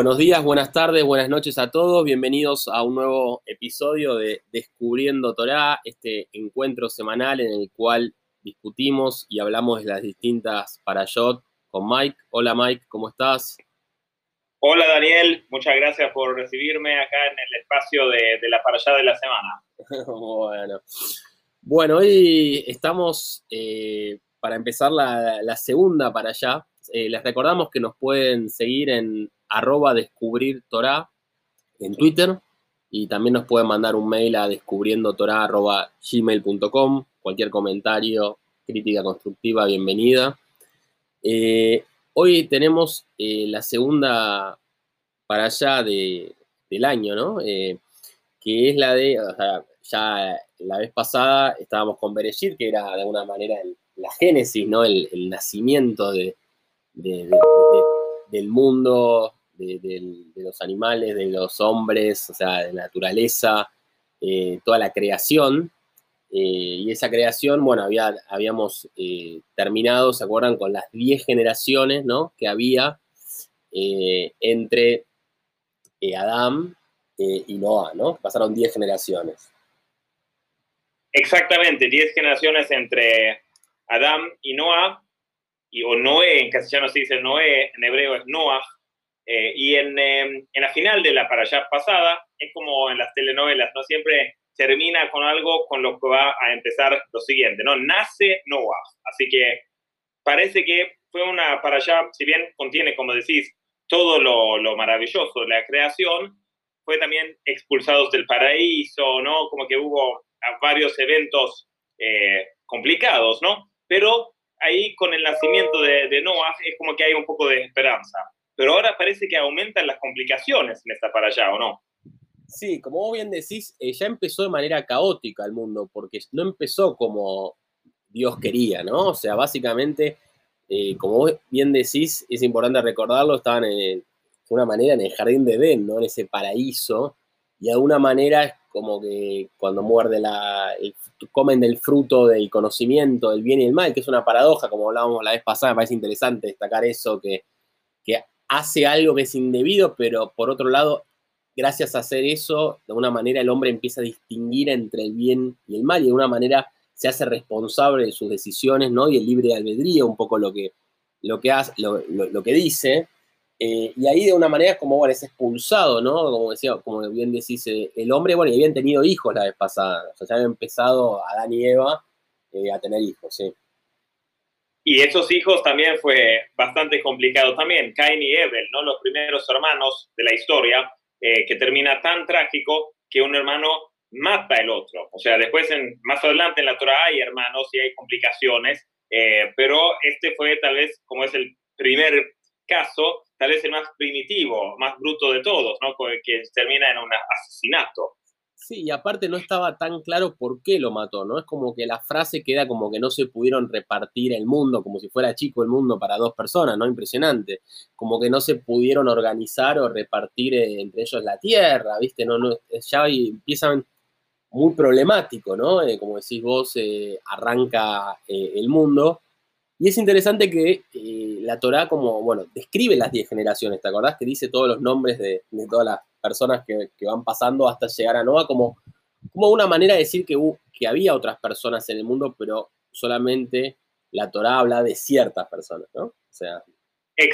Buenos días, buenas tardes, buenas noches a todos. Bienvenidos a un nuevo episodio de Descubriendo Torá, este encuentro semanal en el cual discutimos y hablamos de las distintas parashot con Mike. Hola Mike, ¿cómo estás? Hola Daniel, muchas gracias por recibirme acá en el espacio de, la parashá de la semana. bueno. bueno, hoy estamos eh, para empezar la, segunda parashá. Eh, les recordamos que nos pueden seguir en arroba descubrir Torah en Twitter y también nos pueden mandar un mail a descubriendo arroba gmail.com. Cualquier comentario, crítica constructiva, bienvenida. Eh, hoy tenemos eh, la segunda para allá de, del año, ¿no? Que es la de, o sea, ya la vez pasada estábamos con Bereshit, que era de alguna manera la génesis, ¿no? El, nacimiento de, del mundo de, los animales, de los hombres, o sea, de la naturaleza, eh, toda la creación. Eh, y esa creación, bueno, había, habíamos eh, terminado, ¿se acuerdan? Con las 10 generaciones, ¿no? Que había entre Adán y Noah, ¿no? Pasaron 10 generaciones. Exactamente, 10 generaciones entre Adán y Noah, y, o Noé, en castellano se dice Noé, en hebreo es Noah, eh, y en, em, en, la final de la para allá pasada, es como en las telenovelas, ¿no? Siempre termina con algo con lo que va a empezar lo siguiente, ¿no? Nace Noah. Así que parece que fue una para allá, si bien contiene, como decís, todo lo, lo maravilloso de la creación, fue también expulsados del paraíso, ¿no? Como que hubo varios eventos eh, complicados, ¿no? Pero ahí con el nacimiento de, de Noah es como que hay un poco de esperanza pero ahora parece que aumentan las complicaciones en esta para allá, ¿o no? Sí, como vos bien decís, eh, ya empezó de manera caótica el mundo, porque no empezó como Dios quería, ¿no? O sea, básicamente, eh, como vos bien decís, es importante recordarlo, estaban de una manera en el jardín de Edén, ¿no? En ese paraíso, y de alguna manera como que cuando muerde la, comen del fruto del conocimiento, del bien y el mal, que es una paradoja, como hablábamos la vez pasada, me parece interesante destacar eso, que, que hace algo que es indebido, pero por otro lado, gracias a hacer eso, de alguna manera el hombre empieza a distinguir entre el bien y el mal y de alguna manera se hace responsable de sus decisiones, ¿no? Y el libre albedrío, un poco lo que, lo que, hace, lo, que dice. Eh, y ahí de una manera como, bueno, es expulsado, ¿no? Como decía, como bien decís, eh, el hombre, bueno, y habían tenido hijos la vez pasada, o sea, ya habían empezado Adán y Eva eh, a tener hijos, sí. Y esos hijos también fue bastante complicado también, Cain y Abel, ¿no? Los primeros hermanos de la historia, eh, que termina tan trágico que un hermano mata al otro. O sea, después, en, más adelante en la Torah hay hermanos y hay complicaciones, eh, pero este fue tal vez, como es el primer caso, tal vez el más primitivo, más bruto de todos, ¿no? Que termina en un asesinato. Sí, y aparte no estaba tan claro por qué lo mató, ¿no? Es como que la frase queda como que no se pudieron repartir el mundo, como si fuera chico el mundo para dos personas, ¿no? Impresionante. Como que no se pudieron organizar o repartir eh, entre ellos la tierra, ¿viste? No, no, ya empiezan muy problemático, ¿no? Eh, como decís vos, eh, arranca el mundo. Y es interesante que la Torah como, bueno, describe las diez generaciones, ¿te acordás? Que dice todos los nombres de, todas las personas que, van pasando hasta llegar a Noah, como, como una manera de decir que, que había otras personas en el mundo, pero solamente la Torah habla de ciertas personas, ¿no? O sea. Eh,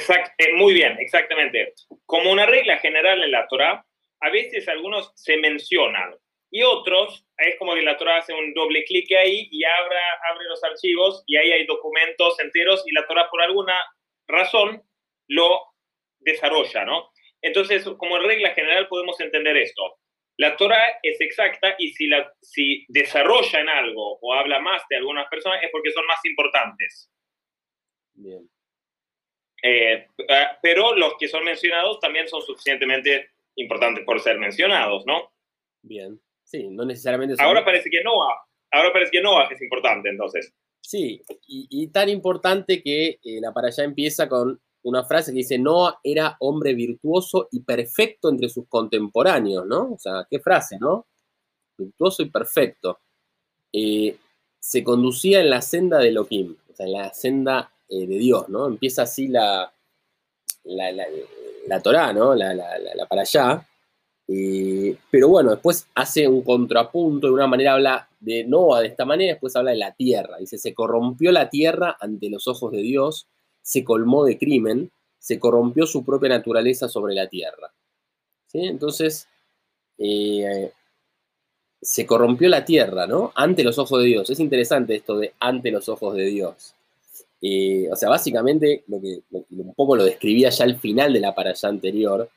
muy bien, exactamente. Como una regla general en la Torah, a veces algunos se mencionan y otros, es como que la Torah hace un doble clic ahí y abre, abre los archivos y ahí hay documentos enteros y la Torah por alguna razón lo desarrolla, ¿no? Entonces, como regla general podemos entender esto. La Torah es exacta y si, la, si desarrolla en algo o habla más de algunas personas es porque son más importantes. Bien. Eh, ah, pero los que son mencionados también son suficientemente importantes por ser mencionados, ¿no? Bien. Sí, no necesariamente. Ahora parece que Noah. Ahora parece que Noah es importante, entonces. Sí, y, tan importante que eh, la para allá empieza con una frase que dice, Noah era hombre virtuoso y perfecto entre sus contemporáneos, ¿no? O sea, qué frase, ¿no? Virtuoso y perfecto. Eh, se conducía en la senda de Elohim, o sea, en la senda eh, de Dios, ¿no? Empieza así la, la, la, Torá, ¿no? La, para allá. Pero bueno, después hace un contrapunto, de una manera habla de Noah de esta manera, después habla de la tierra. Dice, se corrompió la tierra ante los ojos de Dios, se colmó de crimen, se corrompió su propia naturaleza sobre la tierra. Entonces, eh, se corrompió la tierra, ¿no? Ante los ojos de Dios. Es interesante esto de ante los ojos de Dios. Eh, o sea, básicamente, lo que, un poco lo describía ya al final de la paralla anterior,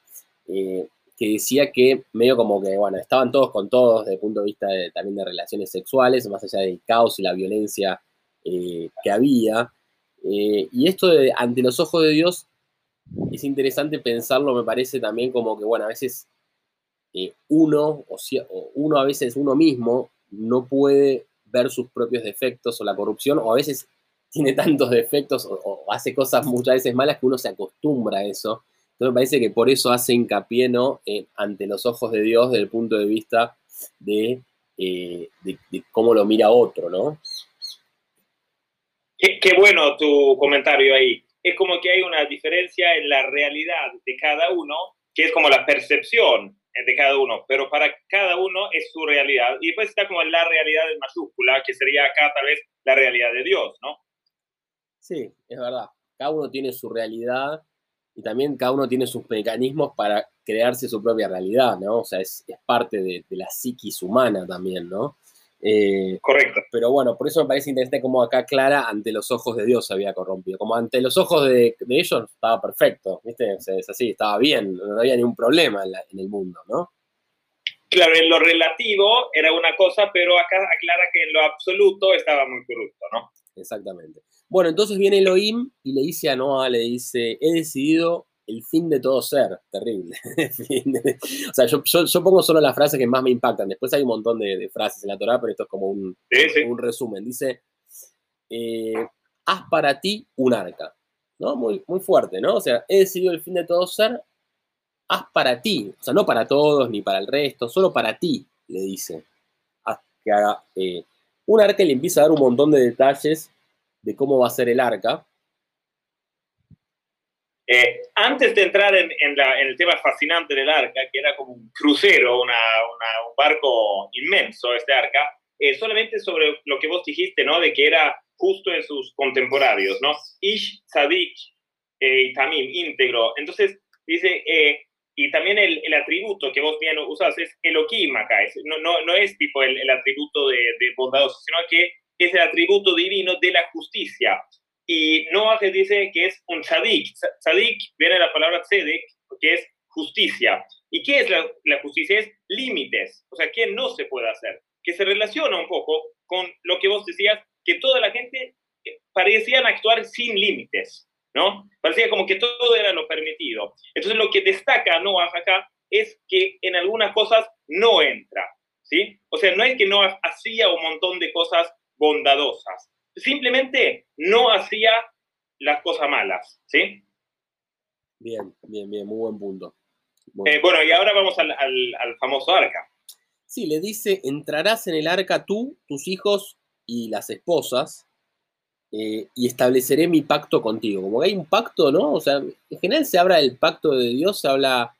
eh, que decía que medio como que, bueno, estaban todos con todos desde el punto de vista también de relaciones sexuales, más allá del caos y la violencia que había. y esto de ante los ojos de Dios es interesante pensarlo, me parece también como que, bueno, a veces eh, uno, o, uno a veces uno mismo, no puede ver sus propios defectos o la corrupción, o a veces tiene tantos defectos o, hace cosas muchas veces malas que uno se acostumbra a eso. Entonces me parece que por eso hace hincapié ¿no? ante los ojos de Dios desde el punto de vista de, eh, cómo lo mira otro, ¿no? qué, bueno tu comentario ahí es como que hay una diferencia en la realidad de cada uno, que es como la percepción de cada uno, pero para cada uno es su realidad. Y después está como la realidad en mayúscula, que sería acá tal vez la realidad de Dios, ¿no? Sí, es verdad. Cada uno tiene su realidad y también cada uno tiene sus mecanismos para crearse su propia realidad, ¿no? O sea, es, parte de, de, la psiquis humana también, ¿no? Eh, Correcto. Pero bueno, por eso me parece interesante como acá Clara ante los ojos de Dios se había corrompido. Como ante los ojos de, ellos estaba perfecto, ¿viste? es así, estaba bien, no había ningún problema en, el mundo, ¿no? Claro, en lo relativo era una cosa, pero acá aclara que en lo absoluto estaba muy corrupto, ¿no? Exactamente. Bueno, entonces viene Elohim y le dice a Noah, le dice, he decidido el fin de todo ser, terrible. o sea, yo, pongo solo las frases que más me impactan. Después hay un montón de, frases en la Torah, pero esto es como un, un resumen. Dice, eh, haz para ti un arca. ¿no? Muy, muy fuerte, ¿no? O sea, he decidido el fin de todo ser, haz para ti. O sea, no para todos ni para el resto, solo para ti, le dice. Haz que haga eh, un arca y le empieza a dar un montón de detalles de cómo va a ser el arca. Eh, antes de entrar en, el tema fascinante del arca, que era como un crucero, un barco inmenso, este arca, eh, solamente sobre lo que vos dijiste, ¿no? De que era justo en sus contemporáneos, ¿no? Ish, Sadik eh, y Tamim, íntegro. Entonces, dice, y también el, atributo que vos bien usás es Elohim acá, no, no, no, es tipo el, atributo de, de bondadoso, sino que es el atributo divino de la justicia. Y Noah dice que es un tzadik. Tzadik viene de la palabra tzedek, que es justicia. ¿Y qué es la, justicia? Es límites. O sea, ¿qué no se puede hacer? Que se relaciona un poco con lo que vos decías, que toda la gente eh, parecían actuar sin límites, ¿no? Parecía como que todo era lo permitido. Entonces, lo que destaca Noah acá es que en algunas cosas no entra, ¿sí? O sea, no es que Noah hacía un montón de cosas bondadosas, simplemente no hacía las cosas malas, ¿sí? Bien, bien, bien, muy buen punto. Eh, bueno, y ahora vamos al, famoso arca. Sí, le dice, entrarás en el arca tú, tus hijos y las esposas, eh, y estableceré mi pacto contigo. Como que hay un pacto, ¿no? O sea, en general se habla del pacto de Dios, se habla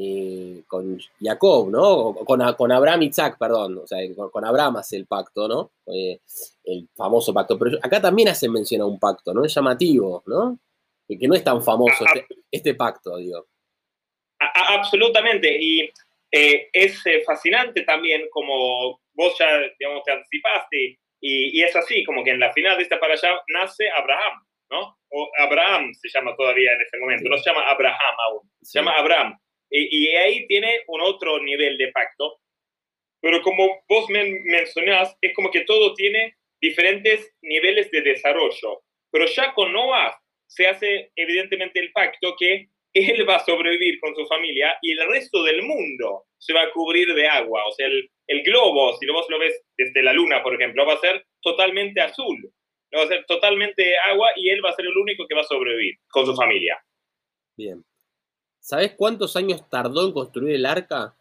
eh, con Jacob, ¿no? Con, con Abraham y Isaac, perdón, o sea, con, Abraham hace el pacto, ¿no? Eh, el famoso pacto, pero acá también hace mención a un pacto, ¿no? Es llamativo, ¿no? Que no es tan famoso este, este pacto, digo. Absolutamente, y eh, es fascinante también como vos ya, digamos, te anticipaste, y, es así, como que en la final de esta para allá nace Abraham, ¿no? O Abraham se llama todavía en ese momento, no se llama Abraham aún, se llama Abraham. Y, ahí tiene un otro nivel de pacto. Pero como vos me mencionás, es como que todo tiene diferentes niveles de desarrollo. Pero ya con Noah se hace evidentemente el pacto que él va a sobrevivir con su familia y el resto del mundo se va a cubrir de agua. O sea, el, el globo, si vos lo ves desde la luna, por ejemplo, va a ser totalmente azul. Va a ser totalmente agua y él va a ser el único que va a sobrevivir con su familia. Bien. ¿Sabes cuántos años tardó en construir el arca?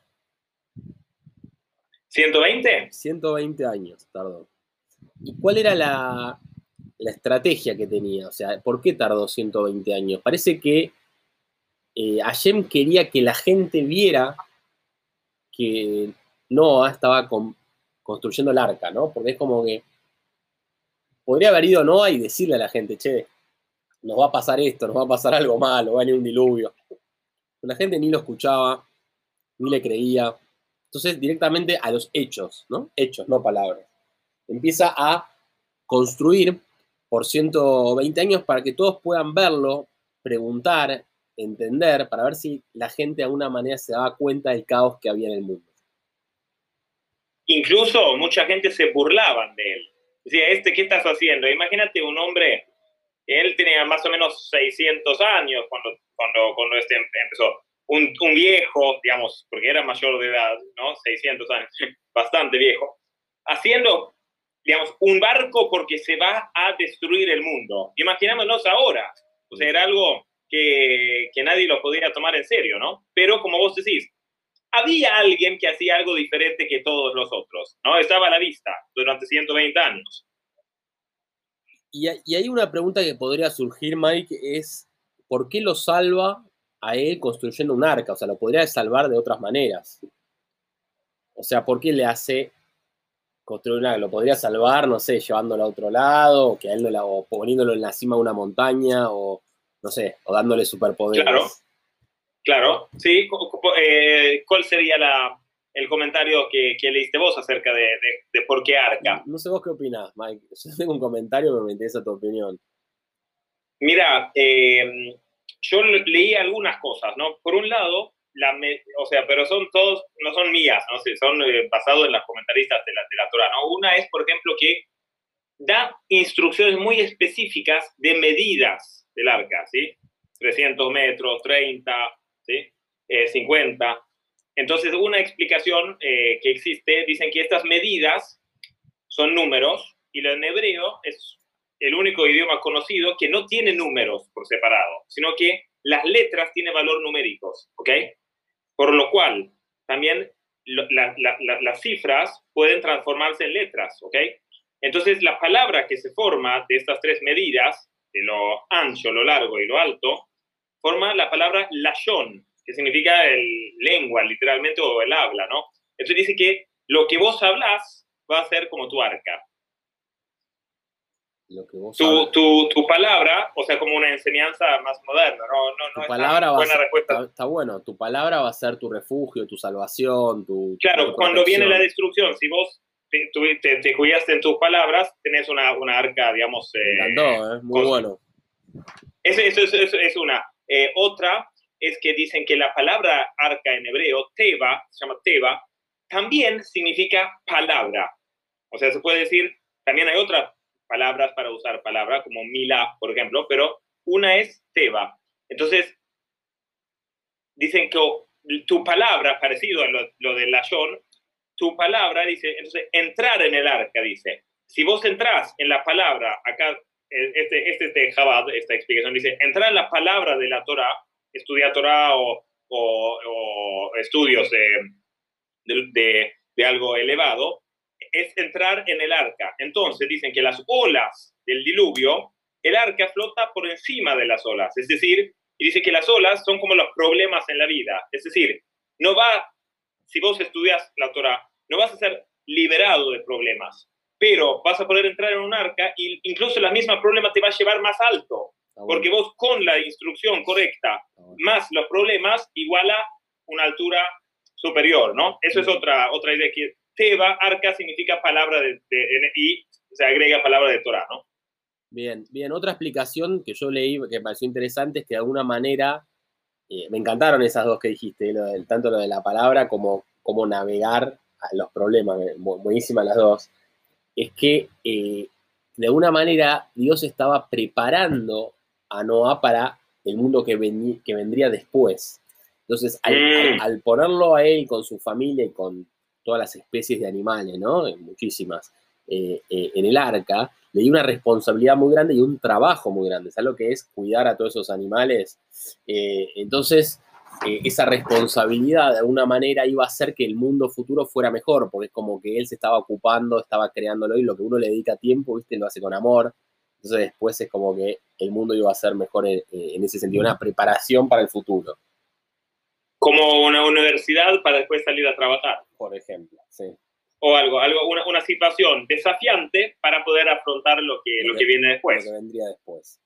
¿120? 120 años tardó. ¿Y cuál era la, estrategia que tenía? O sea, ¿por qué tardó 120 años? Parece que eh, Hashem quería que la gente viera que Noah estaba construyendo el arca, ¿no? Porque es como que podría haber ido Noah y decirle a la gente, che, nos va a pasar esto, nos va a pasar algo malo, va a venir un diluvio. La gente ni lo escuchaba, ni le creía. Entonces, directamente a los hechos, ¿no? Hechos, no palabras. Empieza a construir por 120 años para que todos puedan verlo, preguntar, entender, para ver si la gente de alguna manera se daba cuenta del caos que había en el mundo. Incluso mucha gente se burlaban de él. Decía, este, ¿qué estás haciendo? Imagínate un hombre, él tenía más o menos 600 años cuando, cuando, cuando este em, empezó. Un, un, viejo, digamos, porque era mayor de edad, ¿no? 600 años, bastante viejo, haciendo, digamos, un barco porque se va a destruir el mundo. Imaginémonos ahora, o sea, era algo que, que nadie lo podía tomar en serio, ¿no? Pero como vos decís, había alguien que hacía algo diferente que todos los otros, ¿no? Estaba a la vista durante 120 años. Y, hay una pregunta que podría surgir, Mike, es ¿por qué lo salva a él construyendo un arca? O sea, lo podría salvar de otras maneras. O sea, ¿por qué le hace construir un arca? Lo podría salvar, no sé, llevándolo a otro lado, o, que él o poniéndolo en la cima de una montaña, o no sé, o dándole superpoderes. Claro. Claro, sí. Eh, ¿Cuál sería la, el comentario que, que, leíste vos acerca de, de, por qué Arca? No sé vos qué opinás, Mike. Yo tengo un comentario, pero me interesa tu opinión. Mira, eh, yo leí algunas cosas, ¿no? Por un lado, la o sea, pero son todos, no son mías, ¿no? son eh, basados en las comentaristas de la, de la Torah, ¿no? Una es, por ejemplo, que da instrucciones muy específicas de medidas del arca, ¿sí? 300 metros, 30, 50. Eh, Entonces, una explicación eh, que existe, dicen que estas medidas son números y el hebreo es el único idioma conocido que no tiene números por separado, sino que las letras tienen valor numéricos, ¿ok? Por lo cual, también las cifras pueden transformarse en letras, ¿ok? Entonces, la palabra que se forma de estas tres medidas, de lo ancho, lo largo y lo alto, forma la palabra lashon, que significa el lengua, literalmente, o el habla, ¿no? Entonces dice que lo que vos hablas va a ser como tu arca. Lo que vos tu, tu, tu, palabra, o sea, como una enseñanza más moderna, no, no, no tu palabra buena respuesta. Está, bueno, tu palabra va a ser tu refugio, tu salvación, tu... Claro, cuando viene la destrucción, si vos te, te, te, cuidaste en tus palabras, tenés una, una arca, digamos... Eh, ¿eh? Muy bueno. Eso, eso, eso, es una. Eh, otra es que dicen que la palabra arca en hebreo, teba, se llama teba, también significa palabra. O sea, se puede decir, también hay otras palabras para usar palabra, como mila, por ejemplo, pero una es teba. Entonces, dicen que tu palabra, parecido a lo, lo de Lashon, tu palabra dice, entonces, entrar en el arca, dice. Si vos entras en la palabra, acá este, este de Chabad, esta explicación dice, entrar en la palabra de la Torah, estudiar Torah o, estudios de, algo elevado, es entrar en el arca. Entonces dicen que las olas del diluvio, el arca flota por encima de las olas, es decir, y dice que las olas son como los problemas en la vida, es decir, no va, si vos estudias la Torah, no vas a ser liberado de problemas, pero vas a poder entrar en un arca y incluso la misma problema te va a llevar más alto, porque vos con la instrucción correcta más los problemas iguala una altura superior, ¿no? Eso es otra, otra idea que Teba, arca significa palabra de, y se agrega palabra de Torah, ¿no? Bien, bien. Otra explicación que yo leí que me pareció interesante es que de alguna manera eh, me encantaron esas dos que dijiste, tanto lo de la palabra como cómo navegar a los problemas, buenísimas las dos es que eh, de alguna manera Dios estaba preparando a Noah para el mundo que, que vendría después. Entonces, mm. al, ponerlo a él con su familia y con todas las especies de animales, ¿no? Muchísimas, eh, eh, en el arca, le dio una responsabilidad muy grande y un trabajo muy grande. ¿Sabes lo que es cuidar a todos esos animales? entonces, eh, esa responsabilidad de alguna manera iba a hacer que el mundo futuro fuera mejor, porque es como que él se estaba ocupando, estaba creándolo y lo que uno le dedica tiempo, ¿viste? Lo hace con amor. Entonces después es como que el mundo iba a ser mejor en, ese sentido, una preparación para el futuro. como una universidad para después salir a trabajar. Por ejemplo, sí. O algo, algo una, una situación desafiante para poder afrontar lo que, lo, que, viene después. Lo que vendría después.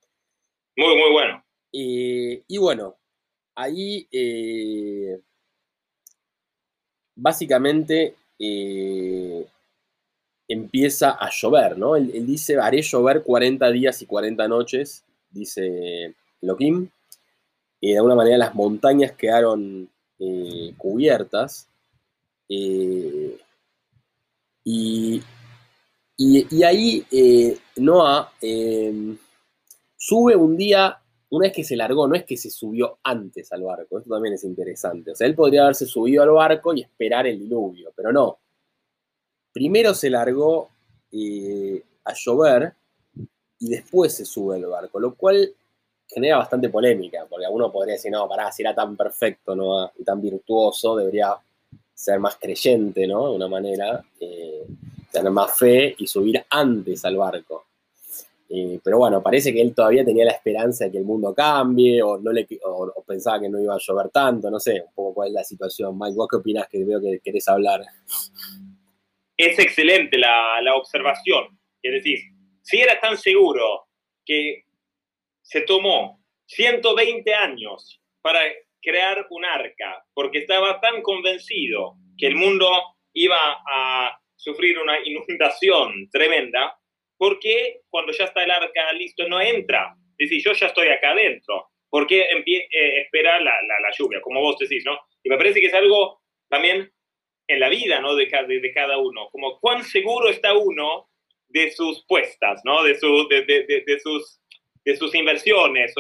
Muy, muy bueno. Y, y bueno, ahí eh, básicamente eh, empieza a llover, ¿no? Él, él, dice, haré llover 40 días y 40 noches, dice Elohim. Y de alguna manera las montañas quedaron eh, cubiertas. Eh, y, y, ahí eh, Noah sube un día, una vez que se largó, no es que se subió antes al barco, esto también es interesante. O sea, él podría haberse subido al barco y esperar el diluvio, pero no. Primero se largó a llover y después se sube al barco, lo cual genera bastante polémica, porque uno podría decir, no, pará, si era tan perfecto ¿no? y tan virtuoso, debería ser más creyente, ¿no? De una manera, eh, tener más fe y subir antes al barco. Eh, pero bueno, parece que él todavía tenía la esperanza de que el mundo cambie o, no le, o, pensaba que no iba a llover tanto, no sé, un poco cuál es la situación. Mike, ¿vos qué opinás que veo que querés hablar? Es excelente la, observación. Es decir, si era tan seguro que se tomó 120 años para crear un arca, porque estaba tan convencido que el mundo iba a sufrir una inundación tremenda, porque cuando ya está el arca listo no entra? Es decir, yo ya estoy acá adentro, ¿por qué eh, espera la, lluvia? Como vos decís, ¿no? Y me parece que es algo también en la vida, ¿no? De, de, de cada uno, como cuán seguro está uno de sus puestas, ¿no? De, su, de, de sus de sus inversiones,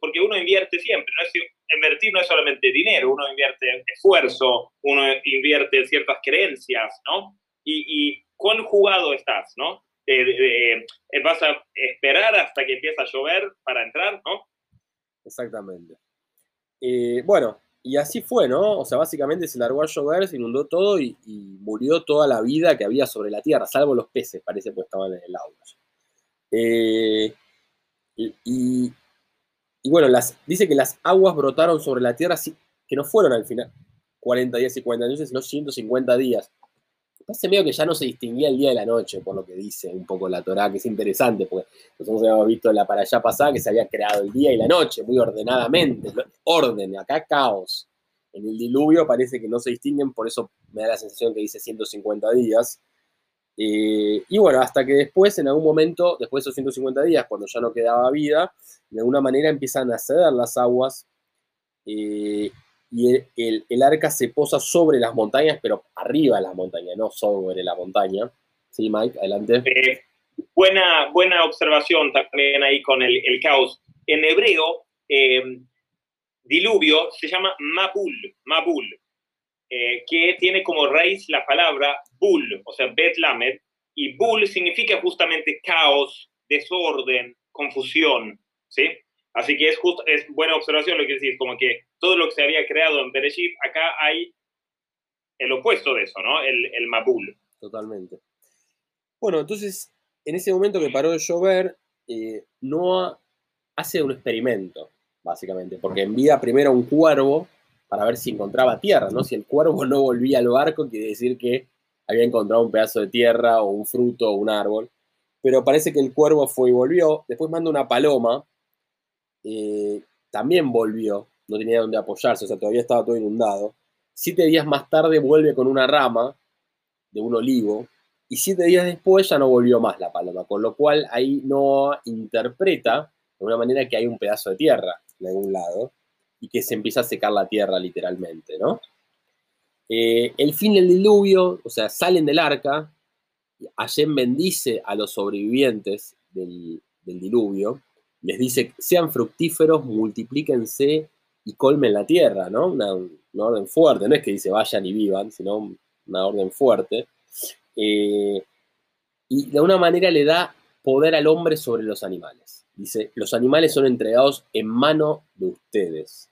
porque uno invierte siempre, no es, invertir no es solamente dinero, uno invierte esfuerzo, uno invierte ciertas creencias, ¿no? Y, y cuán jugado estás, ¿no? Eh, eh, vas a esperar hasta que empiece a llover para entrar, ¿no? Exactamente. Eh, bueno, y así fue, ¿no? O sea, básicamente se largó a llover, se inundó todo y, murió toda la vida que había sobre la tierra, salvo los peces, parece, pues estaban en el agua. Eh, y, bueno, las, dice que las aguas brotaron sobre la tierra, que no fueron al final 40 días y 40 años, sino 150 días. Parece medio que ya no se distinguía el día de la noche, por lo que dice un poco la Torá, que es interesante, porque nosotros habíamos visto la para allá pasada que se había creado el día y la noche, muy ordenadamente. Orden, acá caos. En el diluvio parece que no se distinguen, por eso me da la sensación que dice 150 días. Eh, y bueno, hasta que después, en algún momento, después de esos 150 días, cuando ya no quedaba vida, de alguna manera empiezan a ceder las aguas eh, y el, el, arca se posa sobre las montañas, pero arriba de las montañas, no sobre la montaña. Sí, Mike, adelante. Eh, buena, buena observación también ahí con el, el caos. En hebreo, eh, diluvio se llama Mabul, Mabul, eh, que tiene como raíz la palabra Bul, o sea, Bet Lamed, y Bul significa justamente caos, desorden, confusión, ¿sí? Así que es, buena observación lo que decís, como que todo lo que se había creado en Bereshit, acá hay el opuesto de eso, ¿no? El, el Mabul. Totalmente. Bueno, entonces, en ese momento que paró de llover, eh, Noah hace un experimento, básicamente, porque envía primero a un cuervo para ver si encontraba tierra, ¿no? Si el cuervo no volvía al barco, quiere decir que había encontrado un pedazo de tierra o un fruto o un árbol. Pero parece que el cuervo fue y volvió. Después manda una paloma. Eh, también volvió. No tenía dónde apoyarse, o sea, todavía estaba todo inundado. Siete días más tarde vuelve con una rama de un olivo. Y siete días después ya no volvió más la paloma. Con lo cual ahí no interpreta de una manera que hay un pedazo de tierra de algún lado y que se empieza a secar la tierra literalmente, ¿no? Eh, el fin del diluvio, o sea, salen del arca, Hashem bendice a los sobrevivientes del, del diluvio, les dice, sean fructíferos, multiplíquense y colmen la tierra, ¿no? Una, orden fuerte, no es que dice vayan y vivan, sino una orden fuerte. Eh, y de alguna manera le da poder al hombre sobre los animales. Dice, los animales son entregados en mano de ustedes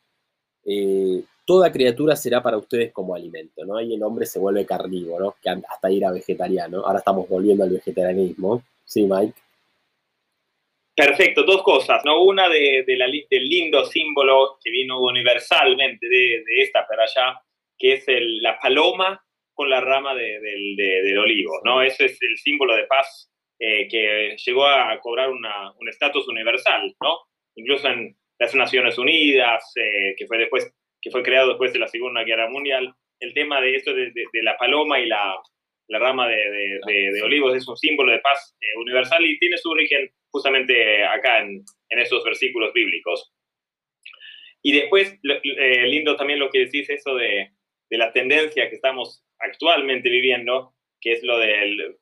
eh, toda criatura será para ustedes como alimento, ¿no? Y el hombre se vuelve carnívoro, que hasta ir a vegetariano. Ahora estamos volviendo al vegetarianismo. ¿Sí, Mike? Perfecto, dos cosas, ¿no? Una de, de la, del lindo símbolo que vino universalmente de, de esta para allá, que es la paloma con la rama del olivo, ¿no? Ese es el símbolo de paz eh, que llegó a cobrar un estatus universal, ¿no? Incluso en las Naciones Unidas, eh, que fue después, que fue creado después de la Segunda Guerra Mundial, el tema de esto de, la paloma y la, la rama de, de, olivos es un símbolo de paz eh, universal y tiene su origen justamente acá en, en esos versículos bíblicos. Y después, lindo también lo que decís, eso de, de la tendencia que estamos actualmente viviendo, que es lo del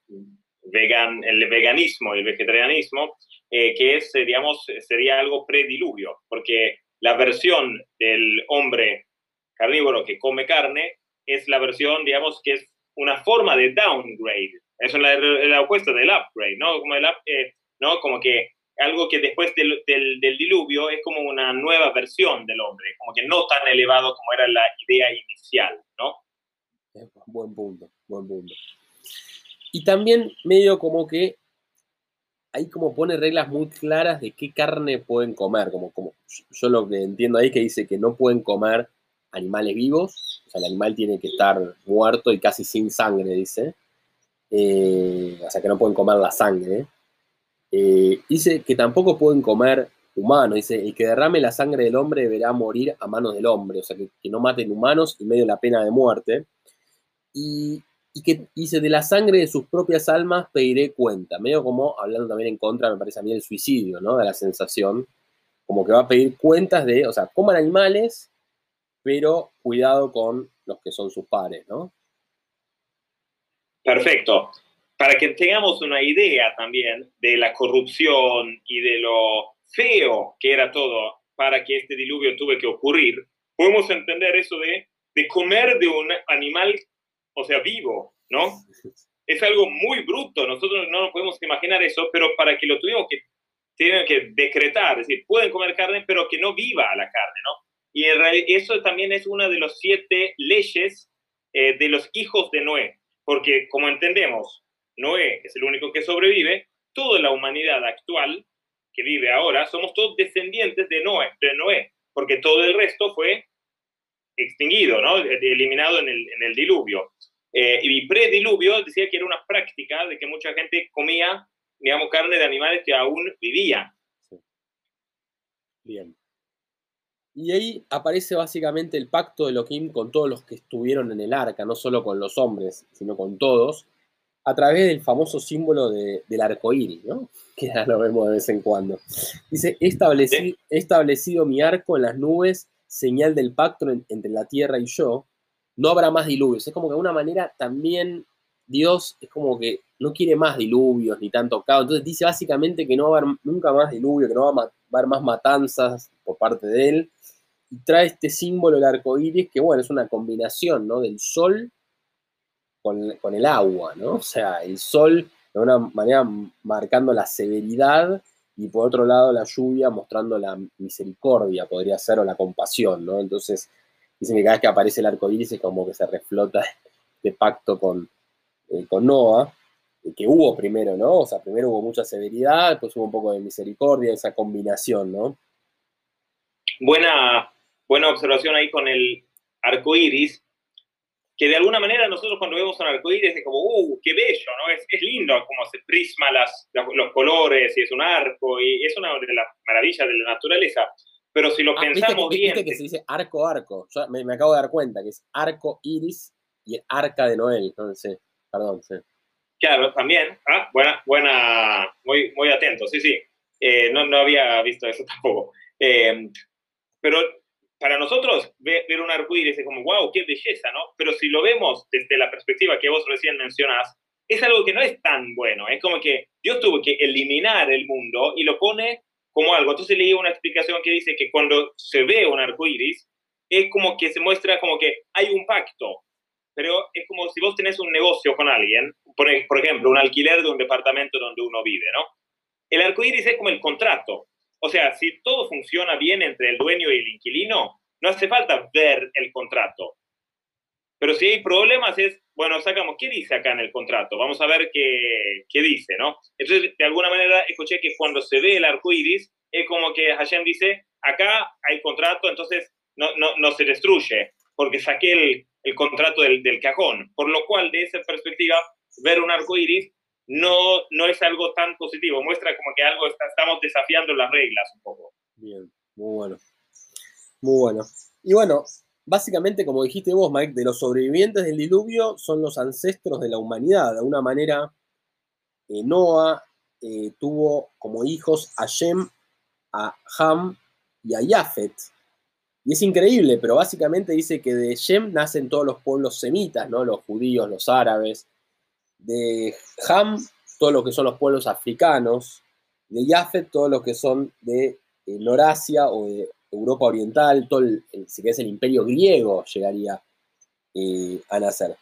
vegan, el veganismo el vegetarianismo, eh, que es, digamos, sería algo prediluvio, porque la versión del hombre carnívoro que come carne es la versión, digamos, que es una forma de downgrade. Es el, opuesto del upgrade, ¿no? Como, el eh, ¿no? como que algo que después del, del, del, diluvio es como una nueva versión del hombre, como que no tan elevado como era la idea inicial, ¿no? Buen punto, buen punto. Y también medio como que ahí como pone reglas muy claras de qué carne pueden comer, como, como yo lo que entiendo ahí que dice que no pueden comer animales vivos, o sea, el animal tiene que estar muerto y casi sin sangre, dice, eh, o sea, que no pueden comer la sangre. Eh, dice que tampoco pueden comer humanos, dice, el que derrame la sangre del hombre deberá morir a manos del hombre, o sea, que, no maten humanos y medio la pena de muerte y, que dice, de la sangre de sus propias almas pediré cuenta, medio como hablando también en contra, me parece a mí, del suicidio, ¿no? De la sensación, como que va a pedir cuentas de, o sea, coman animales, pero cuidado con los que son sus pares, ¿no? Perfecto. Para que tengamos una idea también de la corrupción y de lo feo que era todo para que este diluvio tuve que ocurrir, podemos entender eso de, de comer de un animal o sea, vivo, ¿no? Es algo muy bruto, nosotros no nos podemos imaginar eso, pero para que lo tuvimos que, tienen que decretar, es decir, pueden comer carne, pero que no viva la carne, ¿no? Y eso también es una de las siete leyes eh, de los hijos de Noé, porque como entendemos, Noé es el único que sobrevive, toda la humanidad actual que vive ahora, somos todos descendientes de Noé, de Noé porque todo el resto fue extinguido, ¿no? eliminado en el, en el diluvio. Eh, y prediluvio decía que era una práctica de que mucha gente comía, digamos, carne de animales que aún vivían. Bien. Y ahí aparece básicamente el pacto de Elohim con todos los que estuvieron en el arca, no solo con los hombres, sino con todos, a través del famoso símbolo del arco iris, ¿no? Que ya lo vemos de vez en cuando. Dice: He establecido, mi arco en las nubes, señal del pacto entre la tierra y yo, no habrá más diluvios. Es como que de alguna manera también Dios es como que no quiere más diluvios ni tanto caos. Entonces dice básicamente que no va a haber nunca más diluvio, que no va a haber más matanzas por parte de él. Y trae este símbolo del arco iris, que bueno, es una combinación ¿no? del sol con, con el agua, ¿no? O sea, el sol de una manera marcando la severidad y por otro lado la lluvia mostrando la misericordia, podría ser, o la compasión, ¿no? Entonces, Dicen que cada vez que aparece el arco iris es como que se reflota este pacto con, eh, con Noah, que hubo primero, ¿no? O sea, primero hubo mucha severidad, después hubo un poco de misericordia, esa combinación, ¿no? Buena, buena observación ahí con el arco iris, que de alguna manera nosotros cuando vemos un arco iris es como, ¡uh, qué bello! ¿no? Es, es lindo como se prisma las, los colores y es un arco, y es una de las maravillas de la naturaleza. Pero si lo ah, pensamos bien. Viste que se dice arco arco. Yo me, acabo de dar cuenta que es arco iris y el arca de Noel. Entonces, perdón, sí. Claro, también. Ah, buena, buena, muy, muy atento, sí, sí. Eh, no, no había visto eso tampoco. Eh, pero para nosotros ver, un arco iris es como, wow, qué belleza, ¿no? Pero si lo vemos desde la perspectiva que vos recién mencionás, es algo que no es tan bueno. Es como que Dios tuvo que eliminar el mundo y lo pone como algo. Entonces leí una explicación que dice que cuando se ve un arco iris, es como que se muestra como que hay un pacto, pero es como si vos tenés un negocio con alguien, por, por ejemplo, un alquiler de un departamento donde uno vive, ¿no? El arco iris es como el contrato. O sea, si todo funciona bien entre el dueño y el inquilino, no hace falta ver el contrato. Pero si hay problemas es, bueno, sacamos, ¿qué dice acá en el contrato? Vamos a ver qué, qué dice, ¿no? Entonces, de alguna manera, escuché que cuando se ve el arco iris, es como que Hashem dice, acá hay contrato, entonces no, no, no se destruye. porque saqué el, el contrato del, del, cajón. Por lo cual, de esa perspectiva, ver un arco iris no, no es algo tan positivo. Muestra como que algo está, estamos desafiando las reglas un poco. Bien, muy bueno. Muy bueno. Y bueno, básicamente, como dijiste vos, Mike, de los sobrevivientes del diluvio son los ancestros de la humanidad. De alguna manera, eh, Noah eh, tuvo como hijos a Shem, a Ham y a Yafet. Y es increíble, pero básicamente dice que de Shem nacen todos los pueblos semitas, ¿no? Los judíos, los árabes. De Ham, todos los que son los pueblos africanos. De Yafet, todos los que son de eh, Norasia o de Europa Oriental, todo el, si es el imperio griego llegaría eh, a nacer.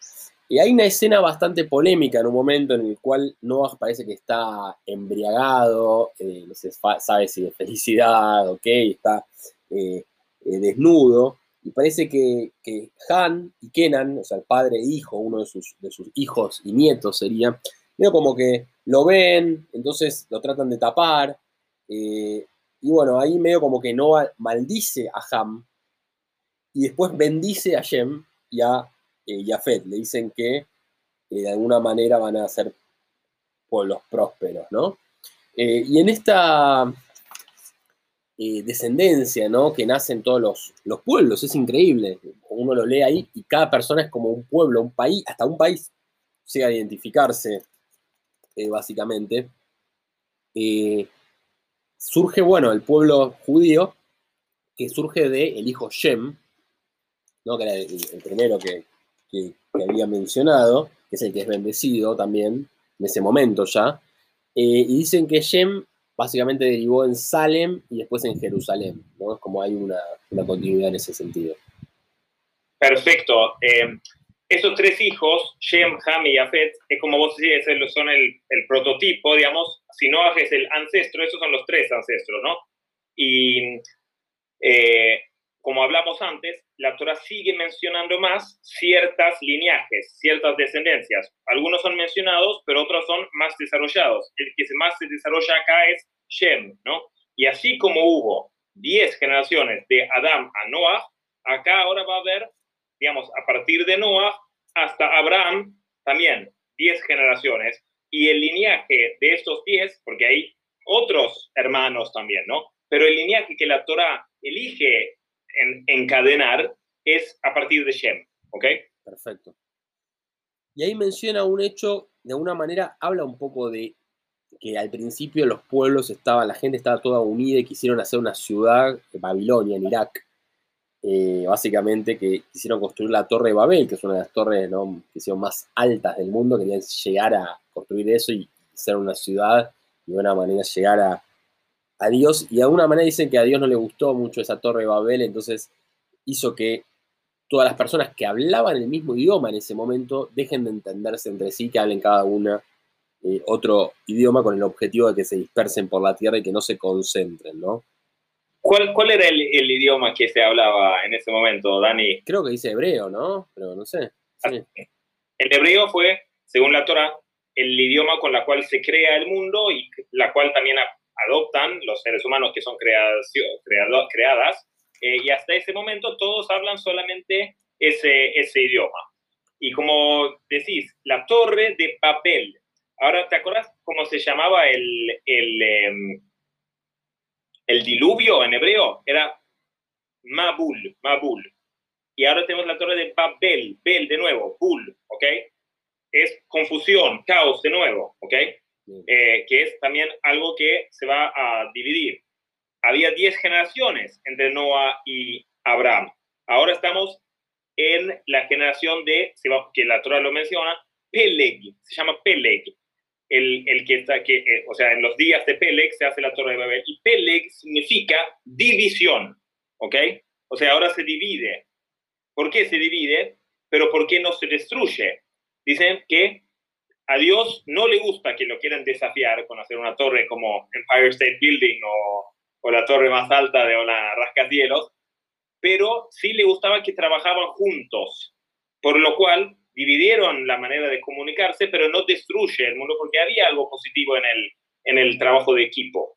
Y hay una escena bastante polémica en un momento en el cual Noah parece que está embriagado, eh, no se sabe si de felicidad, ok, está eh, desnudo, y parece que, Han y Kenan, o sea, el padre e hijo, uno de sus, de sus hijos y nietos sería, veo como que lo ven, entonces lo tratan de tapar, y bueno, ahí medio como que Noah maldice a Ham y después bendice a Shem y a eh. Le dicen que eh, de alguna manera van a ser pueblos prósperos, ¿no? Eh, y en esta descendencia, ¿no? Que nacen todos los, los, pueblos, es increíble. Uno lo lee ahí y cada persona es como un pueblo, un país, hasta un país llega a identificarse, básicamente surge, bueno, el pueblo judío, que surge del el hijo Shem, ¿no? que era el, primero que, había mencionado, que es el que es bendecido también, en ese momento ya, eh, y dicen que Shem básicamente derivó en Salem y después en Jerusalén, ¿no? Es como hay una, continuidad en ese sentido. Perfecto. Eh, esos tres hijos, Shem, Ham y Yafet, es como vos decís, son el, prototipo, digamos, si no es el ancestro, esos son los tres ancestros, ¿no? Y eh, como hablamos antes, la Torah sigue mencionando más ciertas lineajes, ciertas descendencias. Algunos son mencionados, pero otros son más desarrollados. El que más se desarrolla acá es Shem, ¿no? Y así como hubo 10 generaciones de Adam a Noah, acá ahora va a haber digamos, a partir de Noah hasta Abraham, también 10 generaciones. Y el linaje de estos 10, porque hay otros hermanos también, ¿no? Pero el linaje que la Torah elige encadenar es a partir de Shem, ¿ok? Perfecto. Y ahí menciona un hecho, de alguna manera habla un poco de que al principio los pueblos estaban, la gente estaba toda unida y quisieron hacer una ciudad, Babilonia, en Irak, eh, básicamente que quisieron construir la Torre de Babel, que es una de las torres ¿no? que son más altas del mundo, querían llegar a construir eso y ser una ciudad y de una manera llegar a, a Dios. Y de alguna manera dicen que a Dios no le gustó mucho esa Torre de Babel, entonces hizo que todas las personas que hablaban el mismo idioma en ese momento dejen de entenderse entre sí, que hablen cada una eh, otro idioma con el objetivo de que se dispersen por la tierra y que no se concentren, ¿no? ¿Cuál, era el, idioma que se hablaba en ese momento, Dani? Creo que dice hebreo, ¿no? Pero no sé. El hebreo fue, según la Torah, el idioma con la cual se crea el mundo y la cual también adoptan los seres humanos que son creadas. Eh, y hasta ese momento todos hablan solamente ese, ese idioma. Y como decís, la torre de papel. Ahora, ¿te acuerdas cómo se llamaba el, el, em, el diluvio en hebreo era Mabul, Mabul. Y ahora tenemos la torre de Babel, Bel de nuevo, Bul, ¿ok? Es confusión, caos de nuevo, ¿ok? Eh, que es también algo que se va a dividir. Había 10 generaciones entre Noah y Abraham. Ahora estamos en la generación de, que la Torah lo menciona, Peleg, se llama Peleg el, que está, que, eh, o sea, en los días de Peleg se hace la Torre de Babel, y Peleg significa división, ¿ok? O sea, ahora se divide. ¿Por qué se divide? Pero ¿por qué no se destruye? Dicen que a Dios no le gusta que lo quieran desafiar con hacer una torre como Empire State Building o, la torre más alta de una rascacielos, pero sí le gustaba que trabajaban juntos, por lo cual dividieron la manera de comunicarse, pero no destruye el mundo porque había algo positivo en el, en el trabajo de equipo.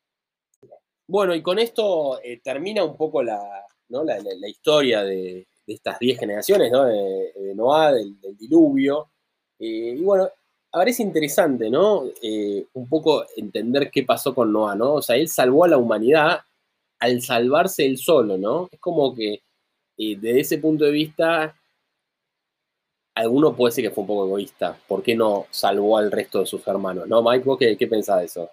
Bueno, y con esto eh, termina un poco la, ¿no? la, historia de, estas 10 generaciones, ¿no? De, Noah, del, diluvio. Eh, y bueno, ahora es interesante, ¿no? Eh, un poco entender qué pasó con Noah, ¿no? O sea, él salvó a la humanidad al salvarse él solo, ¿no? Es como que desde ese punto de vista, alguno puede decir que fue un poco egoísta. ¿Por qué no salvó al resto de sus hermanos? ¿No, Mike? ¿Vos qué, pensás de eso?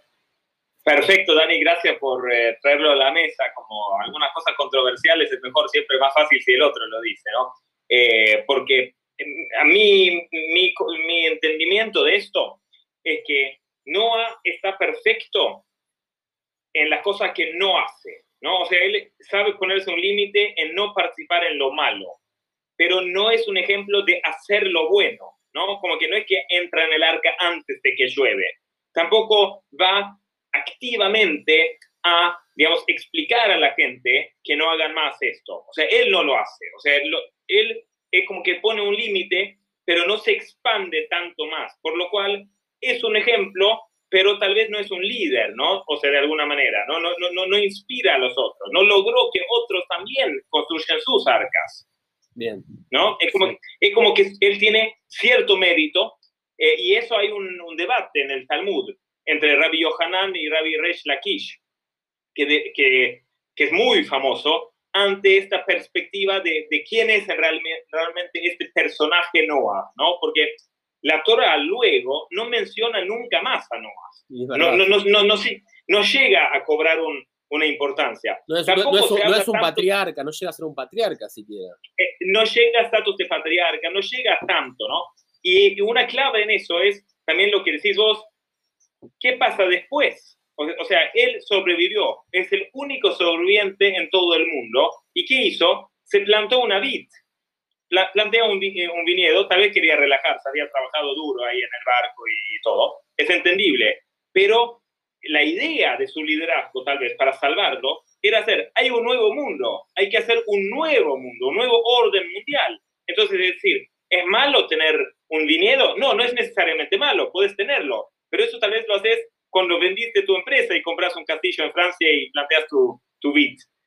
Perfecto, Dani, gracias por eh, traerlo a la mesa. Como algunas cosas controversiales es mejor, siempre más fácil si el otro lo dice, ¿no? Eh, porque a mí, mi, mi entendimiento de esto es que Noah está perfecto en las cosas que no hace, ¿no? O sea, él sabe ponerse un límite en no participar en lo malo, pero no es un ejemplo de hacer lo bueno, ¿no? Como que no es que entra en el arca antes de que llueve. Tampoco va activamente a, digamos, explicar a la gente que no hagan más esto. O sea, él no lo hace. O sea, él es como que pone un límite, pero no se expande tanto más. Por lo cual es un ejemplo, pero tal vez no es un líder, ¿no? O sea, de alguna manera, ¿no? No, no, no, inspira a los otros. No logró que otros también construyan sus arcas. Bien. ¿No? Es como, es como que él tiene cierto mérito eh, y eso hay un, un debate en el Talmud entre Rabbi Yohanan y Rabbi Resh Lakish, que, que, que, es muy famoso ante esta perspectiva de, de quién es realmente, realmente este personaje Noah, ¿no? Porque la Torah luego no menciona nunca más a Noah. No, no, no, no, no, no llega a cobrar un, una importancia. No es, no es un patriarca, no llega a ser un patriarca siquiera. Eh, no llega a estatus de patriarca, no llega tanto, ¿no? Y una clave en eso es también lo que decís vos, ¿Qué pasa después? O sea, él sobrevivió, es el único sobreviviente en todo el mundo. ¿Y qué hizo? Se plantó una vid. plantea un, eh, un, viñedo, tal vez quería relajarse, había trabajado duro ahí en el barco y, todo. Es entendible. Pero la idea de su liderazgo, tal vez para salvarlo, era hacer, hay un nuevo mundo, hay que hacer un nuevo mundo, un nuevo orden mundial. Entonces, es decir, ¿es malo tener un viñedo? No, no es necesariamente malo, puedes tenerlo, pero eso tal vez lo haces cuando vendiste tu empresa y compras un castillo en Francia y planteas tu, tu.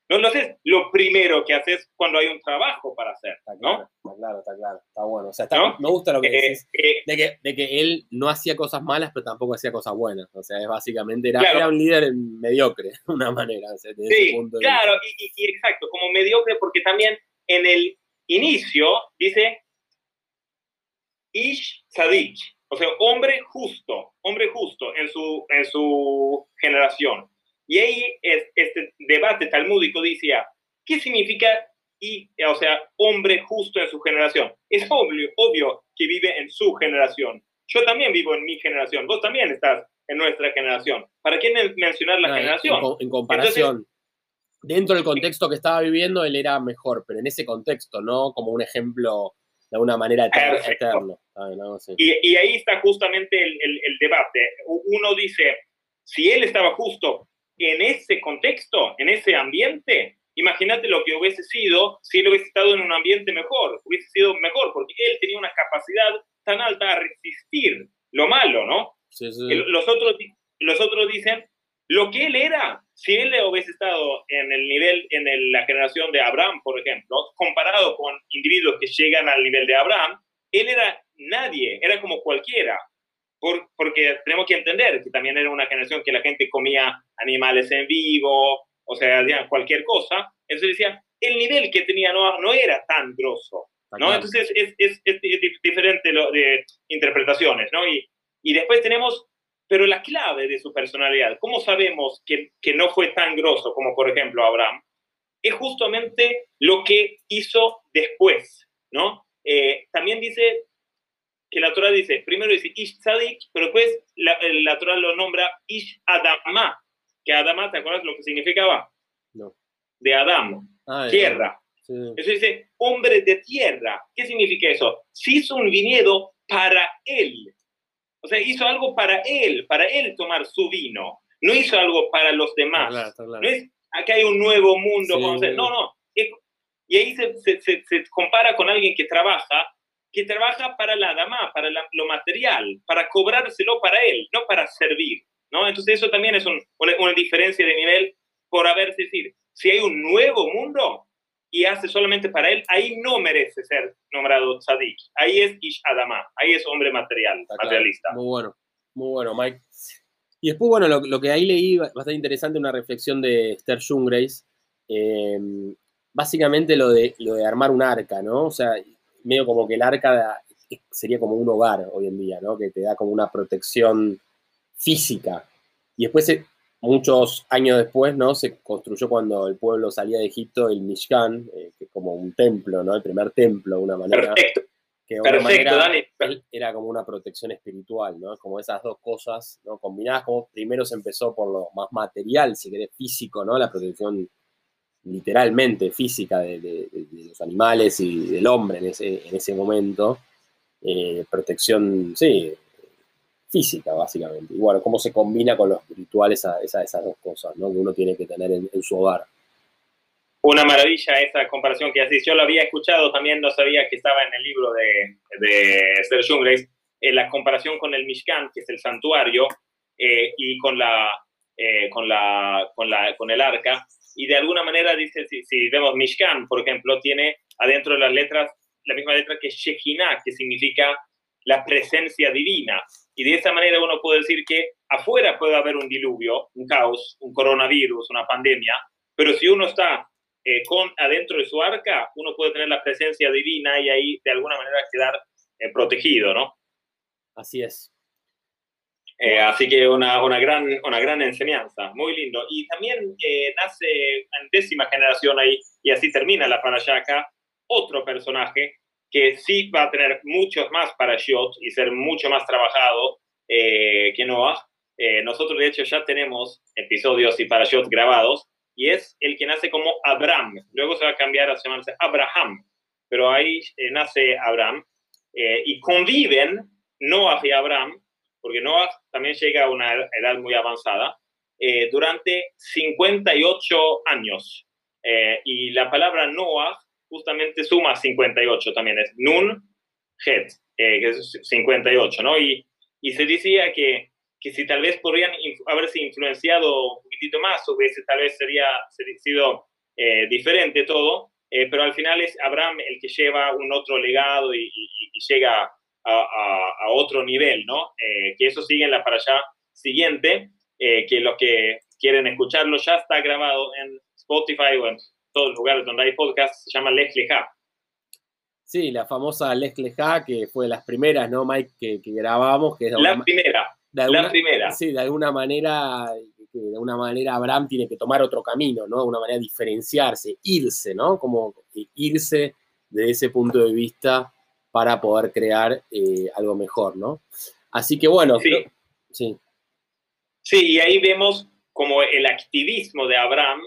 No lo haces lo primero que haces cuando hay un trabajo para hacer, está claro, Está claro, está claro, está bueno. O sea, me gusta lo que eh, dices, eh, de, que, de, que, él no hacía cosas malas, pero tampoco hacía cosas buenas. O sea, es básicamente era, era un líder mediocre, de una manera. sí, claro, y, y, exacto, como mediocre, porque también en el inicio dice Ish Sadik, o sea, hombre justo, hombre justo en su, en su generación. Y ahí es, este debate talmúdico decía, ¿qué significa y, o sea, hombre justo en su generación? Es obvio, obvio que vive en su generación. Yo también vivo en mi generación, vos también estás en nuestra generación. ¿Para qué mencionar la generación? En, comparación, dentro del contexto que estaba viviendo, él era mejor, pero en ese contexto, ¿no? Como un ejemplo de alguna manera eterno. y, y, ahí está justamente el, el, debate. Uno dice, si él estaba justo en ese contexto, en ese ambiente, imagínate lo que hubiese sido si él hubiese estado en un ambiente mejor, hubiese sido mejor, porque él tenía una capacidad tan alta a resistir lo malo, ¿no? Los, otros, los otros dicen, lo que él era, si él hubiese estado en el nivel, en la generación de Abraham, por ejemplo, comparado con individuos que llegan al nivel de Abraham, él era nadie, era como cualquiera. porque tenemos que entender que también era una generación que la gente comía animales en vivo, o sea, cualquier cosa. Entonces decía, el nivel que tenía no, no era tan grosso. ¿no? Entonces es, es, es, diferente lo de interpretaciones, ¿no? Y, y después tenemos pero la clave de su personalidad, ¿cómo sabemos que, que no fue tan grosso como por ejemplo Abraham? Es justamente lo que hizo después, ¿no? Eh, también dice que la Torah dice, primero dice Ish Tzadik, pero después la, la Torah lo nombra Ish Adama, que Adama, ¿te acuerdas lo que significaba? No. De Adam, ah, tierra. Eso dice, hombre de tierra. ¿Qué significa eso? Si hizo un viñedo para él, o sea, hizo algo para él, para él tomar su vino. No hizo algo para los demás. No es, acá hay un nuevo mundo. no, no. y ahí se, se, se, compara con alguien que trabaja, que trabaja para la dama, para lo material, para cobrárselo para él, no para servir. ¿no? Entonces eso también es una, una, diferencia de nivel por haber, decir, si hay un nuevo mundo, y hace solamente para él, ahí no merece ser nombrado tzadik. Ahí es Ish Adama, ahí es hombre material, materialista. Muy bueno, muy bueno, Mike. Y después, bueno, lo, que ahí leí, bastante interesante, una reflexión de Esther Jungreis, em, básicamente lo de, lo de armar un arca, ¿no? O sea, medio como que el arca sería como un hogar hoy en día, ¿no? Que te da como una protección física. Y después muchos años después, ¿no? Se construyó cuando el pueblo salía de Egipto el Mishkan, eh, que es como un templo, ¿no? El primer templo, de una manera. Perfecto. Que Perfecto, Dani. Era como una protección espiritual, ¿no? Como esas dos cosas, ¿no? Combinadas, como primero se empezó por lo más material, si querés, físico, ¿no? La protección literalmente física de, los animales y del hombre en ese, en ese momento. Eh, protección, sí, física, básicamente. Y bueno, cómo se combina con lo espiritual esa, esas dos cosas, ¿no? Que uno tiene que tener en, su hogar. Una maravilla esa comparación que haces. Yo lo había escuchado, también no sabía que estaba en el libro de, de Esther Jungreis, eh, la comparación con el Mishkan, que es el santuario, eh, y con la, eh, con, la, con, la, con el arca. Y de alguna manera, dice, si, si, vemos Mishkan, por ejemplo, tiene adentro de las letras la misma letra que Shekinah, que significa la presencia divina. Y de esa manera uno puede decir que afuera puede haber un diluvio, un caos, un coronavirus, una pandemia, pero si uno está eh, con adentro de su arca, uno puede tener la presencia divina y ahí de alguna manera quedar eh, protegido, ¿no? Así es. Eh, así que una, una, gran, una gran enseñanza, muy lindo. Y también nace en décima generación ahí, y así termina la parasha acá, otro personaje que sí va a tener muchos más parashot y ser mucho más trabajado eh, que Noah. Eh, nosotros, de hecho, ya tenemos episodios y parashot grabados y es el que nace como Abraham. Luego se va a cambiar a llamarse Abraham, pero ahí eh, nace Abraham y conviven Noah y Abraham, porque Noah también llega a una edad muy avanzada, durante 58 años. y la palabra Noah justamente suma 58 también, es Nun Het, eh, que es 58, ¿no? Y, y se decía que, que si tal vez podrían haberse influenciado un poquitito más, o tal vez sería, sido eh, diferente todo, eh, pero al final es Abraham el que lleva un otro legado y, llega a, a, otro nivel, ¿no? que eso sigue en la para allá siguiente, que los que quieren escucharlo ya está grabado en Spotify o en todos los lugares donde hay podcast, se llama Lech Leja. Sí, la famosa Lech Leja, que fue de las primeras, ¿no, Mike? Que, que grabamos. Que es la primera. la primera. Sí, de alguna manera, de alguna manera Abraham tiene que tomar otro camino, ¿no? De una manera diferenciarse, irse, ¿no? Como irse de ese punto de vista para poder crear eh, algo mejor, ¿no? Así que bueno, sí. sí. Sí, y ahí vemos como el activismo de Abraham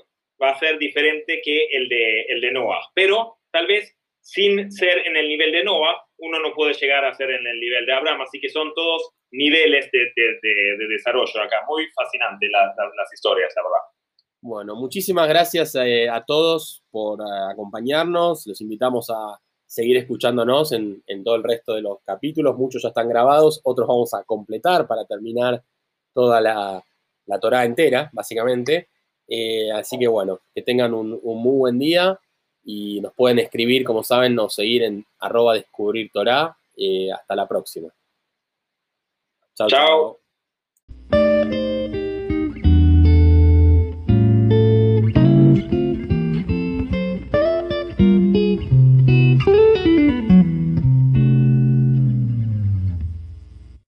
va a ser diferente que el de, el de Noah. Pero tal vez sin ser en el nivel de Noah, uno no puede llegar a ser en el nivel de Abraham. Así que son todos niveles de, de, desarrollo acá. Muy fascinante las historias, la verdad. Bueno, muchísimas gracias eh, a todos por eh, acompañarnos. Los invitamos a seguir escuchándonos en, en, todo el resto de los capítulos. Muchos ya están grabados, otros vamos a completar para terminar toda la, la Torah entera, básicamente. Eh, así que bueno, que tengan un, muy buen día y nos pueden escribir, como saben, o seguir en arroba descubrir Torah. Eh, hasta la próxima. chao. chao.